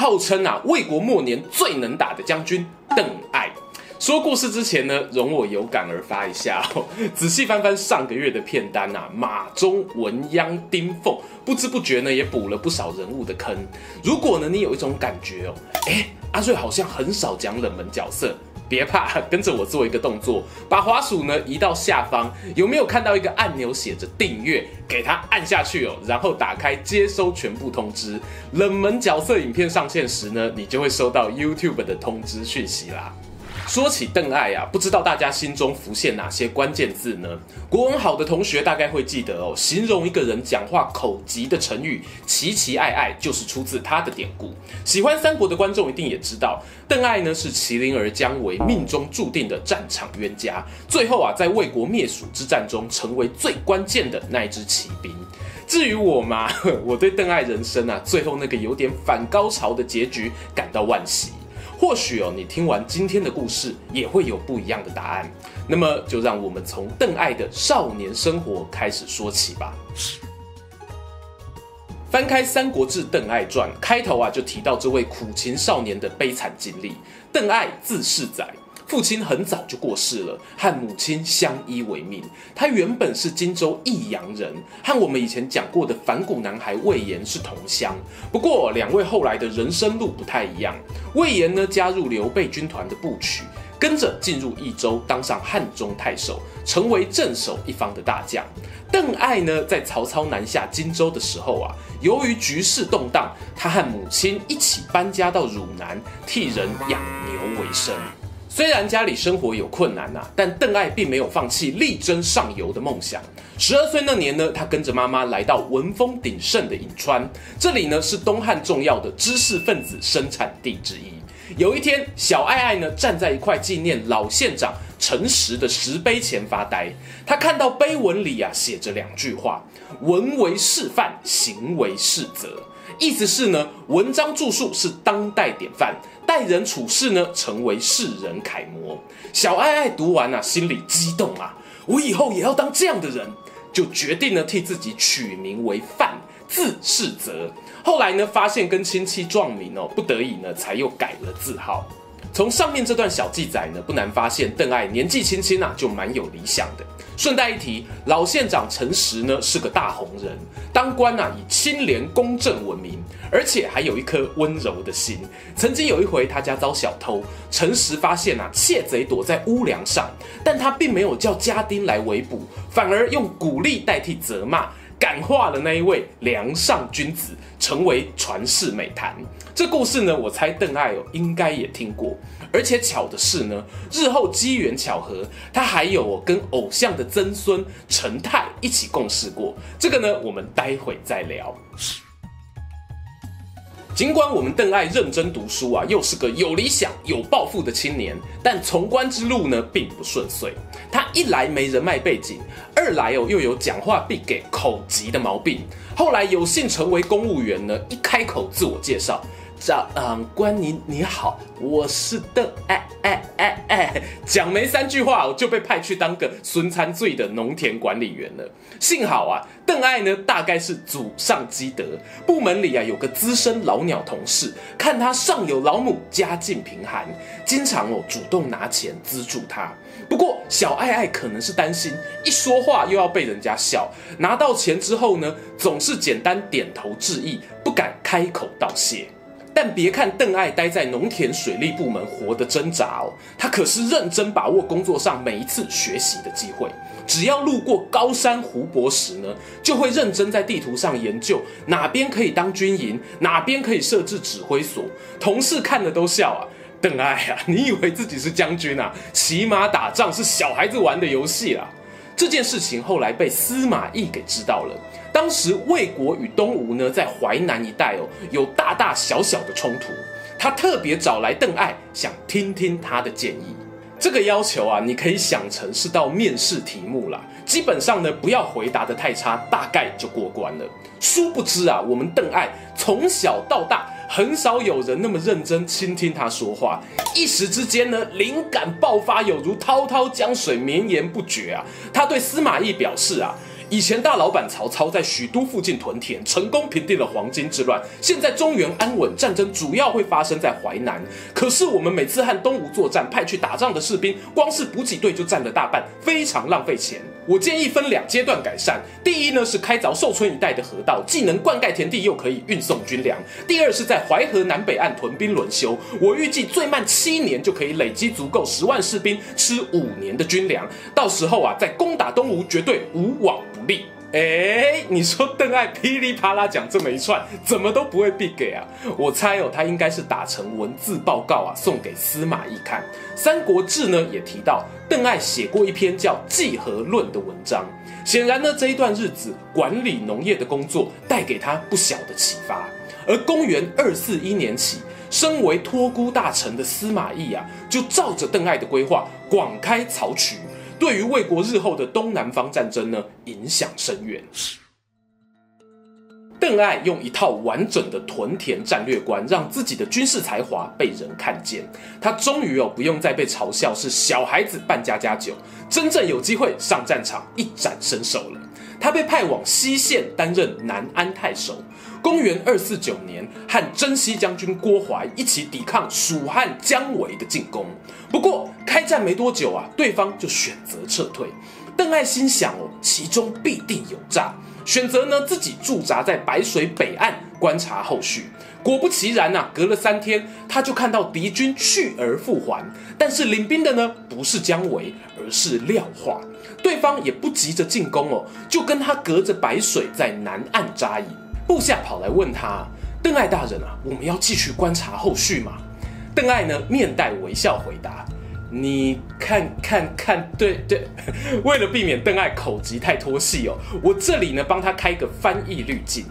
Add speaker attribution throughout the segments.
Speaker 1: 号称啊，魏国末年最能打的将军邓艾。说故事之前呢，容我有感而发一下哦。仔细翻翻上个月的片单啊，马忠、文鸯、丁奉，不知不觉呢也补了不少人物的坑。如果呢你有一种感觉哦，诶，阿瑞好像很少讲冷门角色。别怕，跟着我做一个动作，把滑鼠呢移到下方，有没有看到一个按钮写着订阅？给它按下去哦，然后打开接收全部通知，冷门角色影片上线时呢，你就会收到 YouTube 的通知讯息啦。说起邓艾啊，不知道大家心中浮现哪些关键字呢？国文好的同学大概会记得哦，形容一个人讲话口急的成语“奇奇艾艾”就是出自他的典故。喜欢三国的观众一定也知道，邓艾呢是麒麟儿姜维命中注定的战场冤家，最后啊在魏国灭蜀之战中成为最关键的那一支骑兵。至于我嘛，我对邓艾人生啊最后那个有点反高潮的结局感到惋惜。或许哦，你听完今天的故事也会有不一样的答案。那么，就让我们从邓艾的少年生活开始说起吧。翻开《三国志·邓艾传》，开头啊就提到这位苦情少年的悲惨经历。邓艾字士载。父亲很早就过世了，和母亲相依为命。他原本是荆州益阳人，和我们以前讲过的反骨男孩魏延是同乡。不过两位后来的人生路不太一样。魏延呢，加入刘备军团的部曲，跟着进入益州，当上汉中太守，成为镇守一方的大将。邓艾呢，在曹操南下荆州的时候啊，由于局势动荡，他和母亲一起搬家到汝南，替人养牛为生。虽然家里生活有困难呐、但邓艾并没有放弃力争上游的梦想。十二岁那年呢，他跟着妈妈来到文风鼎盛的颍川，这里呢是东汉重要的知识分子生产地之一。有一天，小艾艾呢站在一块纪念老县长陈实的石碑前发呆，他看到碑文里啊写着两句话：“文为示范，行为示则。”意思是呢，文章著述是当代典范，待人处事呢，成为世人楷模。小爱爱读完啊，心里激动啊，我以后也要当这样的人，就决定呢，替自己取名为范，字世泽。后来呢，发现跟亲戚撞名哦，不得已呢，才又改了字号。从上面这段小记载呢，不难发现邓艾年纪轻轻啊，就蛮有理想的。顺带一提，老县长陈实呢是个大红人，当官啊以清廉公正闻名，而且还有一颗温柔的心。曾经有一回他家遭小偷，陈实发现啊窃贼躲在屋梁上，但他并没有叫家丁来围捕，反而用鼓励代替责骂。感化了那一位梁上君子，成为传世美谈。这故事呢，我猜邓艾哦应该也听过。而且巧的是呢，日后机缘巧合，他还有跟偶像的曾孙陈泰一起共事过。这个呢，我们待会再聊。尽管我们邓艾认真读书啊，又是个有理想、有抱负的青年，但从官之路呢并不顺遂。一来没人脉背景，二来哦又有讲话必给口急的毛病。后来有幸成为公务员呢，一开口自我介绍。长，官您你好，我是邓艾艾艾艾，讲没三句话，我就被派去当个孙餐醉的农田管理员了。幸好啊，邓艾呢大概是祖上积德，部门里啊有个资深老鸟同事，看他上有老母，家境贫寒，经常哦主动拿钱资助他。不过小爱爱可能是担心一说话又要被人家笑，拿到钱之后呢，总是简单点头致意，不敢开口道谢。但别看邓艾待在农田水利部门活得挣扎哦，他可是认真把握工作上每一次学习的机会。只要路过高山湖泊时呢，就会认真在地图上研究哪边可以当军营，哪边可以设置指挥所。同事看了都笑啊，邓艾啊，你以为自己是将军啊？骑马打仗是小孩子玩的游戏啦。这件事情后来被司马懿给知道了。当时魏国与东吴呢，在淮南一带哦，有大大小小的冲突。他特别找来邓艾，想听听他的建议。这个要求啊，你可以想成是道面试题目啦。基本上呢，不要回答得太差，大概就过关了。殊不知啊，我们邓艾从小到大，很少有人那么认真倾听他说话，一时之间呢，灵感爆发，有如滔滔江水，绵延不绝啊。他对司马懿表示啊。以前大老板曹操在许都附近屯田，成功平定了黄巾之乱。现在中原安稳，战争主要会发生在淮南。可是我们每次和东吴作战，派去打仗的士兵，光是补给队就占了大半，非常浪费钱。我建议分两阶段改善。第一呢是开凿寿春一带的河道，既能灌溉田地，又可以运送军粮。第二是在淮河南北岸屯兵轮休。我预计最慢七年就可以累积足够十万士兵吃五年的军粮。到时候啊，再攻打东吴绝对无往利。哎，你说邓艾噼里啪啦讲这么一串，怎么都不会必给啊？我猜哦，他应该是打成文字报告啊，送给司马懿看。《三国志》呢也提到，邓艾写过一篇叫《计和论》的文章。显然呢，这一段日子管理农业的工作带给他不小的启发。而公元二四一年起，身为托孤大臣的司马懿啊，就照着邓艾的规划，广开漕渠。对于魏国日后的东南方战争呢，影响深远。邓艾用一套完整的屯田战略观，让自己的军事才华被人看见。他终于哦，不用再被嘲笑是小孩子扮家家酒，真正有机会上战场一展身手了。他被派往西线担任南安太守。公元二四九年，和征西将军郭淮一起抵抗蜀汉姜维的进攻。不过开战没多久啊，对方就选择撤退。邓艾心想哦，其中必定有诈，选择呢自己驻扎在白水北岸观察后续。果不其然呐、啊，隔了三天，他就看到敌军去而复还，但是领兵的呢不是姜维，而是廖化。对方也不急着进攻哦，就跟他隔着白水在南岸扎营。部下跑来问他：“邓艾大人啊，我们要继续观察后续吗？”邓艾呢，面带微笑回答：“你看看看，对对。为了避免邓艾口疾太拖戏哦，我这里呢帮他开个翻译滤镜。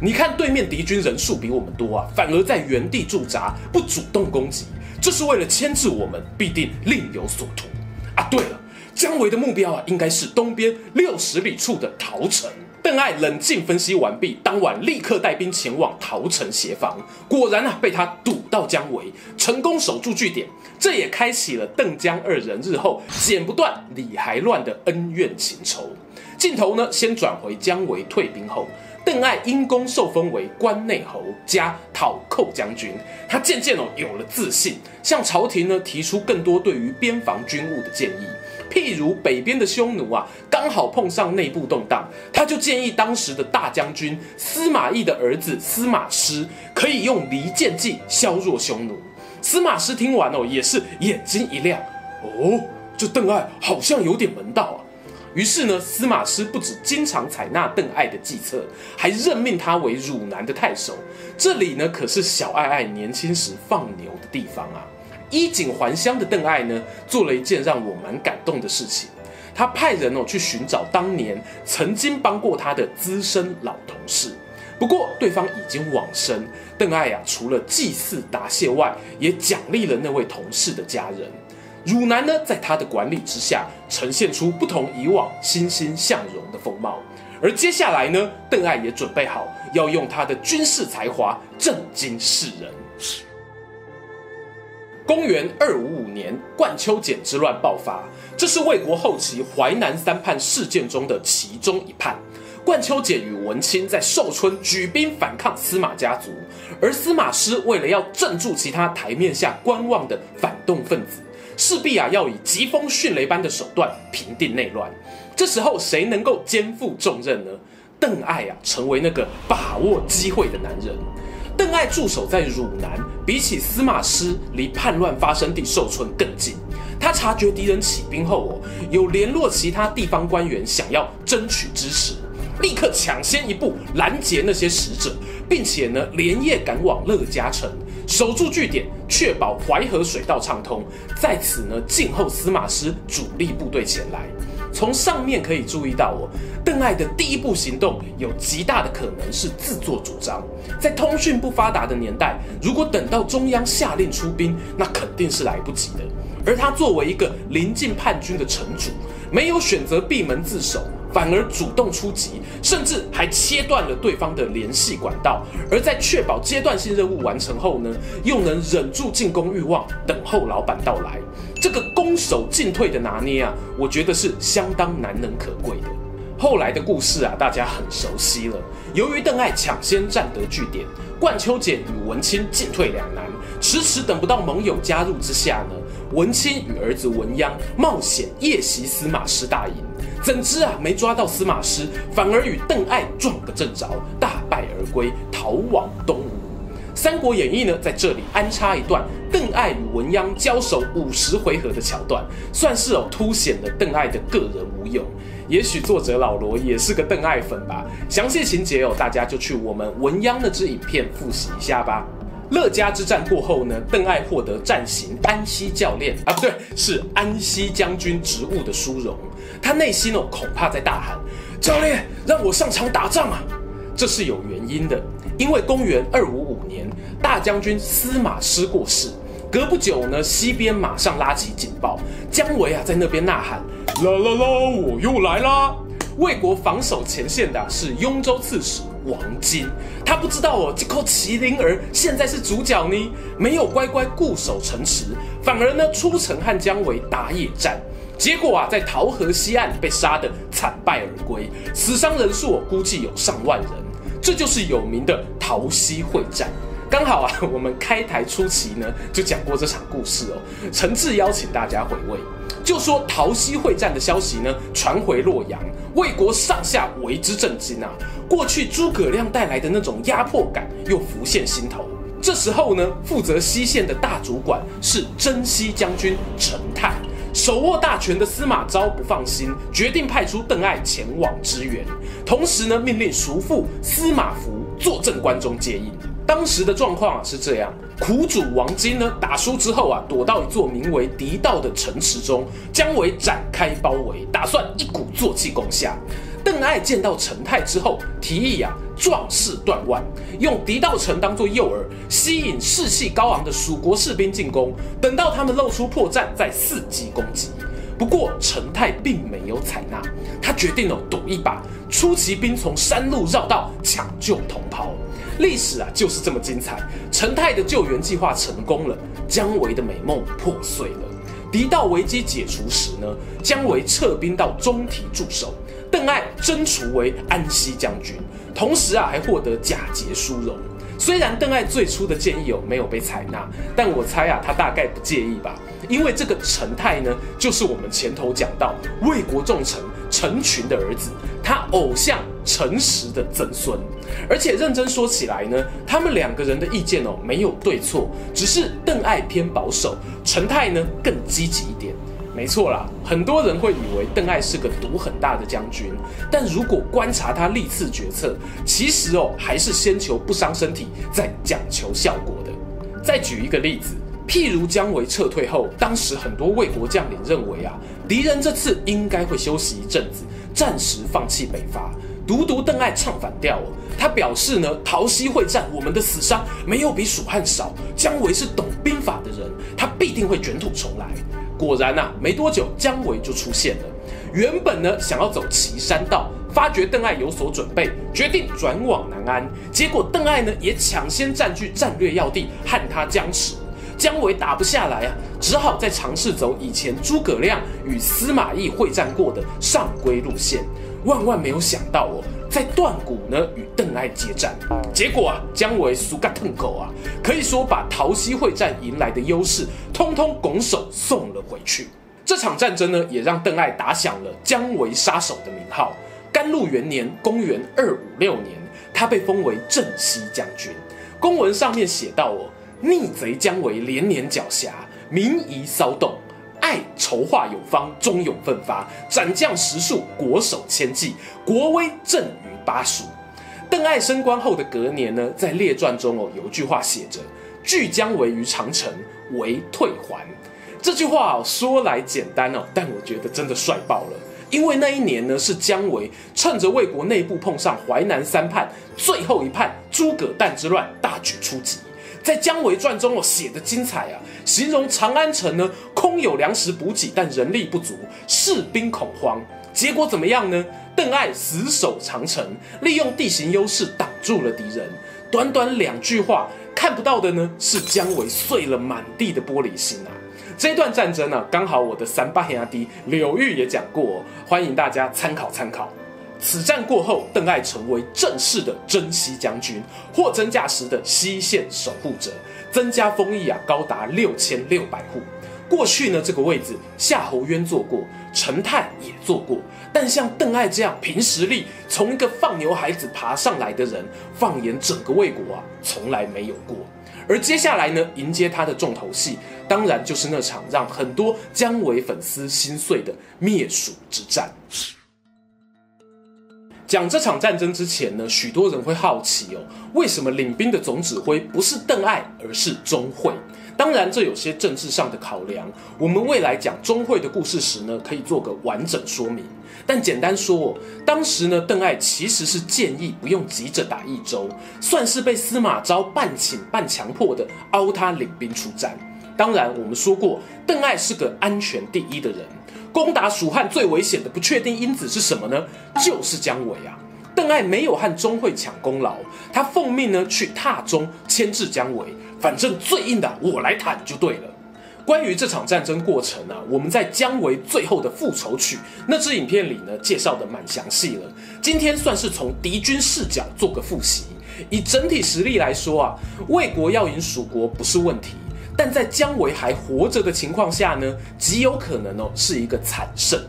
Speaker 1: 你看对面敌军人数比我们多啊，反而在原地驻扎，不主动攻击，这是为了牵制我们，必定另有所图啊。对了，姜维的目标啊，应该是东边六十里处的桃城。”邓艾冷静分析完毕，当晚立刻带兵前往陶城协防。果然啊，被他堵到姜维，成功守住据点。这也开启了邓姜二人日后剪不断理还乱的恩怨情仇。镜头呢，先转回姜维退兵后，邓艾因功受封为关内侯加讨寇将军。他渐渐哦有了自信，向朝廷呢提出更多对于边防军务的建议。譬如北边的匈奴啊，刚好碰上内部动荡，他就建议当时的大将军司马懿的儿子司马师可以用离间计削弱匈奴。司马师听完哦，也是眼睛一亮，哦，这邓艾好像有点门道啊。于是呢，司马师不止经常采纳邓艾的计策，还任命他为汝南的太守。这里呢，可是小爱爱年轻时放牛的地方啊。衣锦还乡的邓艾呢，做了一件让我蛮感动的事情。他派人哦去寻找当年曾经帮过他的资深老同事，不过对方已经往生。邓艾呀，除了祭祀答谢外，也奖励了那位同事的家人。汝南呢，在他的管理之下，呈现出不同以往欣欣向荣的风貌。而接下来呢，邓艾也准备好要用他的军事才华震惊世人。公元二五五年，冠丘俭之乱爆发，这是魏国后期淮南三叛事件中的其中一叛。冠丘俭与文钦在寿春举兵反抗司马家族，而司马师为了要镇住其他台面下观望的反动分子，势必啊要以疾风迅雷般的手段平定内乱。这时候谁能够肩负重任呢？邓艾啊，成为那个把握机会的男人。邓艾驻守在汝南，比起司马师，离叛乱发生地寿春更近。他察觉敌人起兵后，哦，有联络其他地方官员，想要争取支持，立刻抢先一步拦截那些使者，并且呢，连夜赶往乐嘉城，守住据点，确保淮河水道畅通，在此呢，静候司马师主力部队前来。从上面可以注意到哦，邓艾的第一步行动有极大的可能是自作主张。在通讯不发达的年代，如果等到中央下令出兵，那肯定是来不及的。而他作为一个临近叛军的城主，没有选择闭门自守，反而主动出击，甚至还切断了对方的联系管道。而在确保阶段性任务完成后呢，又能忍住进攻欲望，等候老板到来。这个攻守进退的拿捏啊，我觉得是相当难能可贵的。后来的故事啊，大家很熟悉了。由于邓艾抢先占得据点，冠秋俭与文钦进退两难，迟迟等不到盟友加入之下呢，文钦与儿子文鞅冒险夜袭司马师大营，怎知啊没抓到司马师，反而与邓艾撞个正着，大败而归，逃往东吴。《三国演义》呢，在这里安插一段邓艾与文鸯交手五十回合的桥段，算是哦凸显了邓艾的个人武勇。也许作者老罗也是个邓艾粉吧。详细情节哦，大家就去我们文鸯那支影片复习一下吧。乐嘉之战过后呢，邓艾获得战行安西教练啊，不对，是安西将军职务的殊荣。他内心哦，恐怕在大喊：“教练，让我上场打仗啊！”这是有原因的，因为公元二五五年，大将军司马师过世，隔不久呢，西边马上拉起警报，姜维啊在那边呐喊：“啦啦啦，我又来啦！”魏国防守前线的是雍州刺史王经，他不知道哦，这口麒麟儿现在是主角呢，没有乖乖固守城池，反而呢出城和姜维打野战，结果啊在桃河西岸被杀得惨败而归，死伤人数估计有上万人，这就是有名的桃溪会战。刚好啊，我们开台初期呢就讲过这场故事哦，诚挚邀请大家回味。就说桃溪会战的消息呢传回洛阳，魏国上下为之震惊啊！过去诸葛亮带来的那种压迫感又浮现心头。这时候呢，负责西线的大主管是征西将军陈泰，手握大权的司马昭不放心，决定派出邓艾前往支援，同时呢命令叔父司马孚坐镇关中接应。当时的状况啊是这样，苦主王经呢打输之后啊，躲到一座名为狄道的城池中，姜维展开包围，打算一鼓作气攻下。邓艾见到陈泰之后，提议啊壮士断腕，用狄道城当做诱饵，吸引士气高昂的蜀国士兵进攻，等到他们露出破绽，再伺机攻击。不过陈泰并没有采纳，他决定了赌一把，出奇兵从山路绕道抢救同袍。历史啊，就是这么精彩。陈泰的救援计划成功了，姜维的美梦破碎了。狄道危机解除时呢，姜维撤兵到中提驻守，邓艾征除为安西将军，同时啊，还获得假节殊荣。虽然邓艾最初的建议哦没有被采纳，但我猜啊，他大概不介意吧，因为这个陈泰呢，就是我们前头讲到魏国重臣陈群的儿子，他偶像陈实的曾孙。而且认真说起来呢，他们两个人的意见哦没有对错，只是邓艾偏保守，陈泰呢更积极一点。没错啦，很多人会以为邓艾是个赌很大的将军，但如果观察他历次决策，其实哦还是先求不伤身体，再讲求效果的。再举一个例子，譬如姜维撤退后，当时很多魏国将领认为啊，敌人这次应该会休息一阵子，暂时放弃北伐。独独邓艾唱反调哦，他表示呢，桃溪会战我们的死伤没有比蜀汉少，姜维是懂兵法的人，他必定会卷土重来。果然呐、啊，没多久，姜维就出现了。原本呢，想要走岐山道，发觉邓艾有所准备，决定转往南安。结果邓艾呢，也抢先占据战略要地，和他僵持。姜维打不下来啊，只好再尝试走以前诸葛亮与司马懿会战过的上邽路线。万万没有想到哦，在断谷呢与邓艾接战，结果啊，姜维输个痛口啊，可以说把桃溪会战赢来的优势，通通拱手送了回去。这场战争呢，也让邓艾打响了姜维杀手的名号。甘露元年（公元二五六年），他被封为镇西将军。公文上面写道哦，逆贼姜维连年缴挟，民疑骚动。艾筹划有方，忠勇奋发，斩将十数，国守千计，国威震于巴蜀。邓艾升官后的隔年呢，在列传中哦，有句话写着：“拒姜维于长城，为退还。”这句话哦，说来简单哦，但我觉得真的帅爆了。因为那一年呢是姜维趁着魏国内部碰上淮南三叛最后一叛诸葛诞之乱，大举出击。在《姜维传》中哦写的精彩啊，形容长安城呢空有粮食补给，但人力不足，士兵恐慌。结果怎么样呢？邓艾死守长城，利用地形优势挡住了敌人。短短两句话，看不到的呢是姜维碎了满地的玻璃心啊！这段战争呢、刚好我的三八兄弟柳玉也讲过、欢迎大家参考参考。此战过后，邓艾成为正式的征西将军，货真价实的西线守护者，增加封邑啊高达六千六百户。过去呢，这个位置夏侯渊做过，陈泰也做过，但像邓艾这样凭实力从一个放牛孩子爬上来的人，放眼整个魏国啊，从来没有过。而接下来呢，迎接他的重头戏，当然就是那场让很多姜维粉丝心碎的灭蜀之战。讲这场战争之前呢，许多人会好奇哦，为什么领兵的总指挥不是邓艾，而是钟会？当然，这有些政治上的考量。我们未来讲钟会的故事时呢，可以做个完整说明。但简单说，当时呢，邓艾其实是建议不用急着打益州，算是被司马昭半请半强迫的凹他领兵出战。当然，我们说过，邓艾是个安全第一的人，攻打蜀汉最危险的不确定因子是什么呢？就是姜维啊。邓艾没有和钟会抢功劳，他奉命呢去踏中牵制姜维。反正最硬的我来谈就对了。关于这场战争过程啊，我们在姜维最后的复仇曲那支影片里呢介绍的蛮详细了。今天算是从敌军视角做个复习。以整体实力来说啊，魏国要赢蜀国不是问题，但在姜维还活着的情况下呢，极有可能哦是一个惨胜。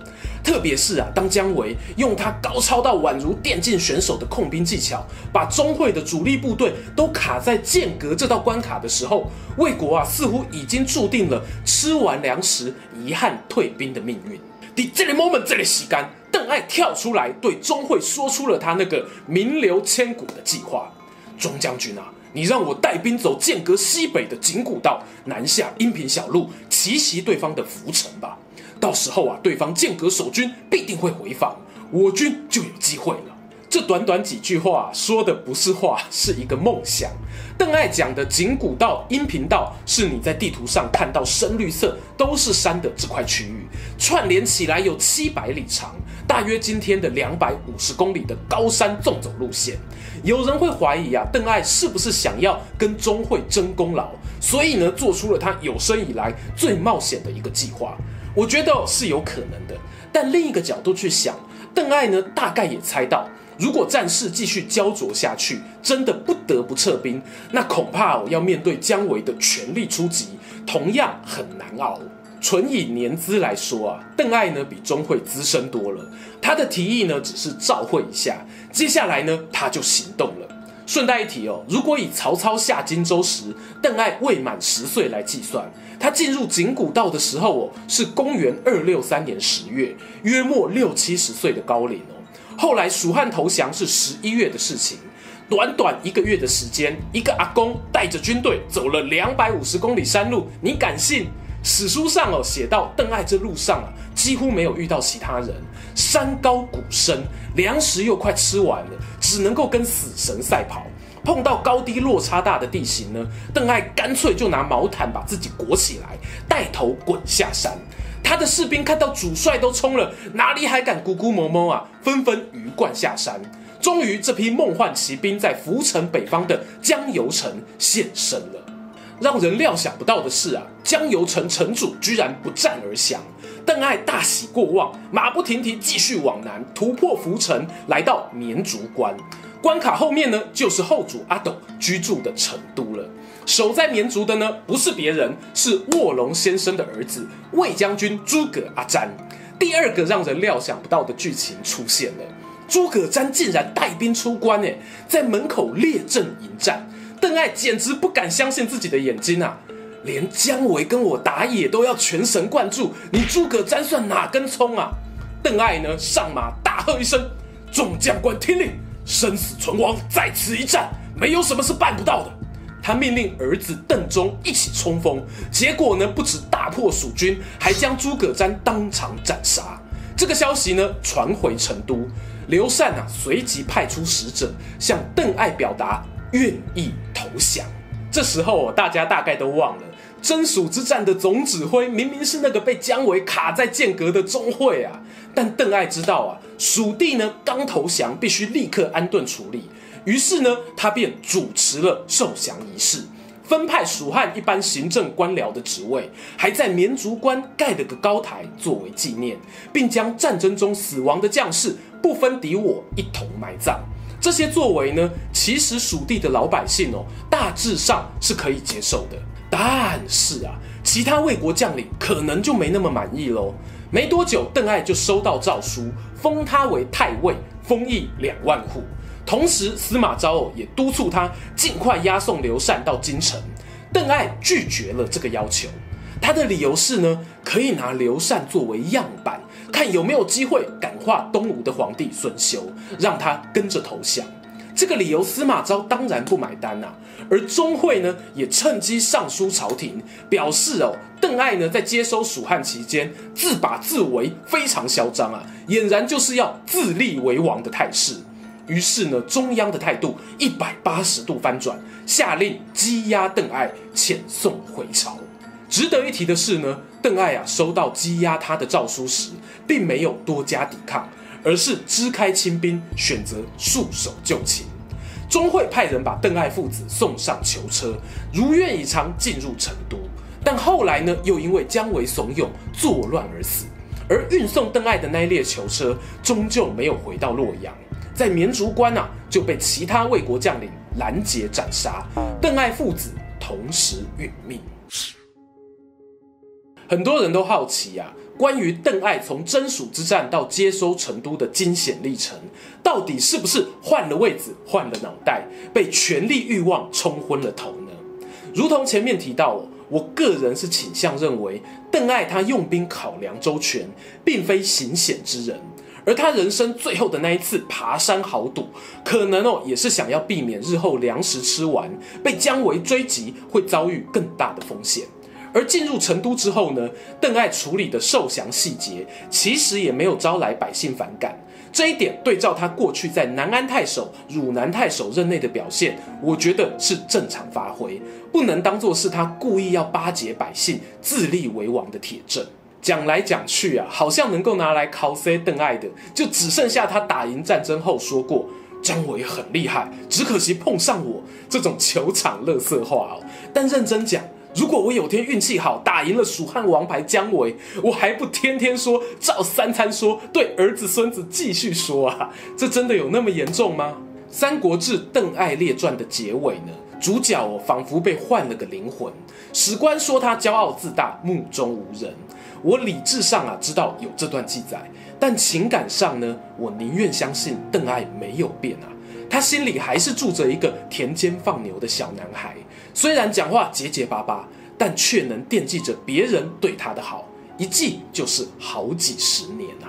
Speaker 1: 特别是啊，当姜维用他高超到宛如电竞选手的控兵技巧，把钟会的主力部队都卡在剑阁这道关卡的时候，魏国啊似乎已经注定了吃完粮食、遗憾退兵的命运。在这个 moment，这里时间，邓艾跳出来对钟会说出了他那个名留千古的计划：钟将军啊，你让我带兵走剑阁西北的井古道，南下阴平小路，奇袭对方的涪城吧。到时候啊，对方剑阁守军必定会回防，我军就有机会了。这短短几句话说的不是话，是一个梦想。邓艾讲的景古道、阴平道，是你在地图上看到深绿色都是山的这块区域，串联起来有七百里长，大约今天的两百五十公里的高山纵走路线。有人会怀疑啊，邓艾是不是想要跟钟会争功劳，所以呢，做出了他有生以来最冒险的一个计划。我觉得是有可能的，但另一个角度去想，邓艾呢大概也猜到，如果战事继续胶着下去，真的不得不撤兵，那恐怕哦要面对姜维的全力出击，同样很难熬。纯以年资来说啊，邓艾呢比钟会资深多了，他的提议呢只是照会一下，接下来呢他就行动了。顺带一提哦，如果以曹操下荆州时邓艾未满十岁来计算，他进入景古道的时候哦，是公元二六三年十月，约莫六七十岁的高龄哦。后来蜀汉投降是十一月的事情，短短一个月的时间，一个阿公带着军队走了两百五十公里山路，你敢信？史书上哦写到，邓艾这路上啊几乎没有遇到其他人，山高谷深，粮食又快吃完了，只能够跟死神赛跑。碰到高低落差大的地形呢，邓艾干脆就拿毛毯把自己裹起来，带头滚下山。他的士兵看到主帅都冲了，哪里还敢咕咕摸摸啊？纷纷鱼贯下山。终于，这批梦幻骑兵在涪城北方的江油城现身了。让人料想不到的是啊，江油城城主居然不战而降。邓艾大喜过望，马不停蹄继续往南，突破涪城，来到绵竹关。关卡后面呢，就是后主阿斗居住的成都了。守在绵竹的呢，不是别人，是卧龙先生的儿子魏将军诸葛阿瞻。第二个让人料想不到的剧情出现了，诸葛瞻竟然带兵出关，诶，在门口列阵迎战。邓艾简直不敢相信自己的眼睛啊！连姜维跟我打野都要全神贯注，你诸葛瞻算哪根葱啊？邓艾呢，上马大喝一声：“众将官听令！生死存亡在此一战，没有什么是办不到的。”他命令儿子邓忠一起冲锋，结果呢，不止大破蜀军，还将诸葛瞻当场斩杀。这个消息呢传回成都，刘禅啊随即派出使者向邓艾表达愿意投降。这时候大家大概都忘了，征蜀之战的总指挥明明是那个被姜维卡在剑阁的钟会啊。但邓艾知道啊，蜀地呢刚投降，必须立刻安顿处理。于是呢，他便主持了受降仪式，分派蜀汉一般行政官僚的职位，还在绵竹关盖了个高台作为纪念，并将战争中死亡的将士不分敌我一同埋葬。这些作为呢，其实蜀地的老百姓哦，大致上是可以接受的。但是啊，其他魏国将领可能就没那么满意喽。没多久，邓艾就收到诏书，封他为太尉，封邑两万户。同时，司马昭哦也督促他尽快押送刘禅到京城。邓艾拒绝了这个要求，他的理由是呢，可以拿刘禅作为样板，看有没有机会感化东吴的皇帝孙修，让他跟着投降。这个理由，司马昭当然不买单、啊。而钟会呢，也趁机上书朝廷，表示哦，邓艾呢在接收蜀汉期间自把自为，非常嚣张啊，俨然就是要自立为王的态势。于是呢，中央的态度一百八十度翻转，下令羁押邓艾，遣送回朝。值得一提的是呢，邓艾啊收到羁押他的诏书时，并没有多加抵抗。而是支开亲兵，选择束手就擒。钟会派人把邓艾父子送上囚车，如愿以偿进入成都。但后来呢，又因为姜维怂恿，作乱而死。而运送邓艾的那一列囚车，终究没有回到洛阳，在绵竹关啊，就被其他魏国将领拦截斩杀。邓艾父子同时殒命。很多人都好奇呀、啊。关于邓艾从征蜀之战到接收成都的惊险历程，到底是不是换了位子、换了脑袋，被权力欲望冲昏了头呢？如同前面提到，我个人是倾向认为，邓艾他用兵考量周全，并非行险之人，而他人生最后的那一次爬山豪赌，可能哦也是想要避免日后粮食吃完，被姜维追击，会遭遇更大的风险。而进入成都之后呢，邓艾处理的受降细节，其实也没有招来百姓反感。这一点对照他过去在南安太守、汝南太守任内的表现，我觉得是正常发挥，不能当做是他故意要巴结百姓、自立为王的铁证。讲来讲去啊，好像能够拿来考 C 邓艾的，就只剩下他打赢战争后说过张伟很厉害，只可惜碰上我这种球场垃圾话哦。但认真讲。如果我有天运气好，打赢了蜀汉王牌姜维，我还不天天说，照三餐说，对儿子孙子继续说啊？这真的有那么严重吗？《三国志·邓艾列传》的结尾呢？主角哦，仿佛被换了个灵魂。史官说他骄傲自大，目中无人。我理智上啊知道有这段记载，但情感上呢，我宁愿相信邓艾没有变啊。他心里还是住着一个田间放牛的小男孩，虽然讲话结结巴巴，但却能惦记着别人对他的好，一记就是好几十年啊。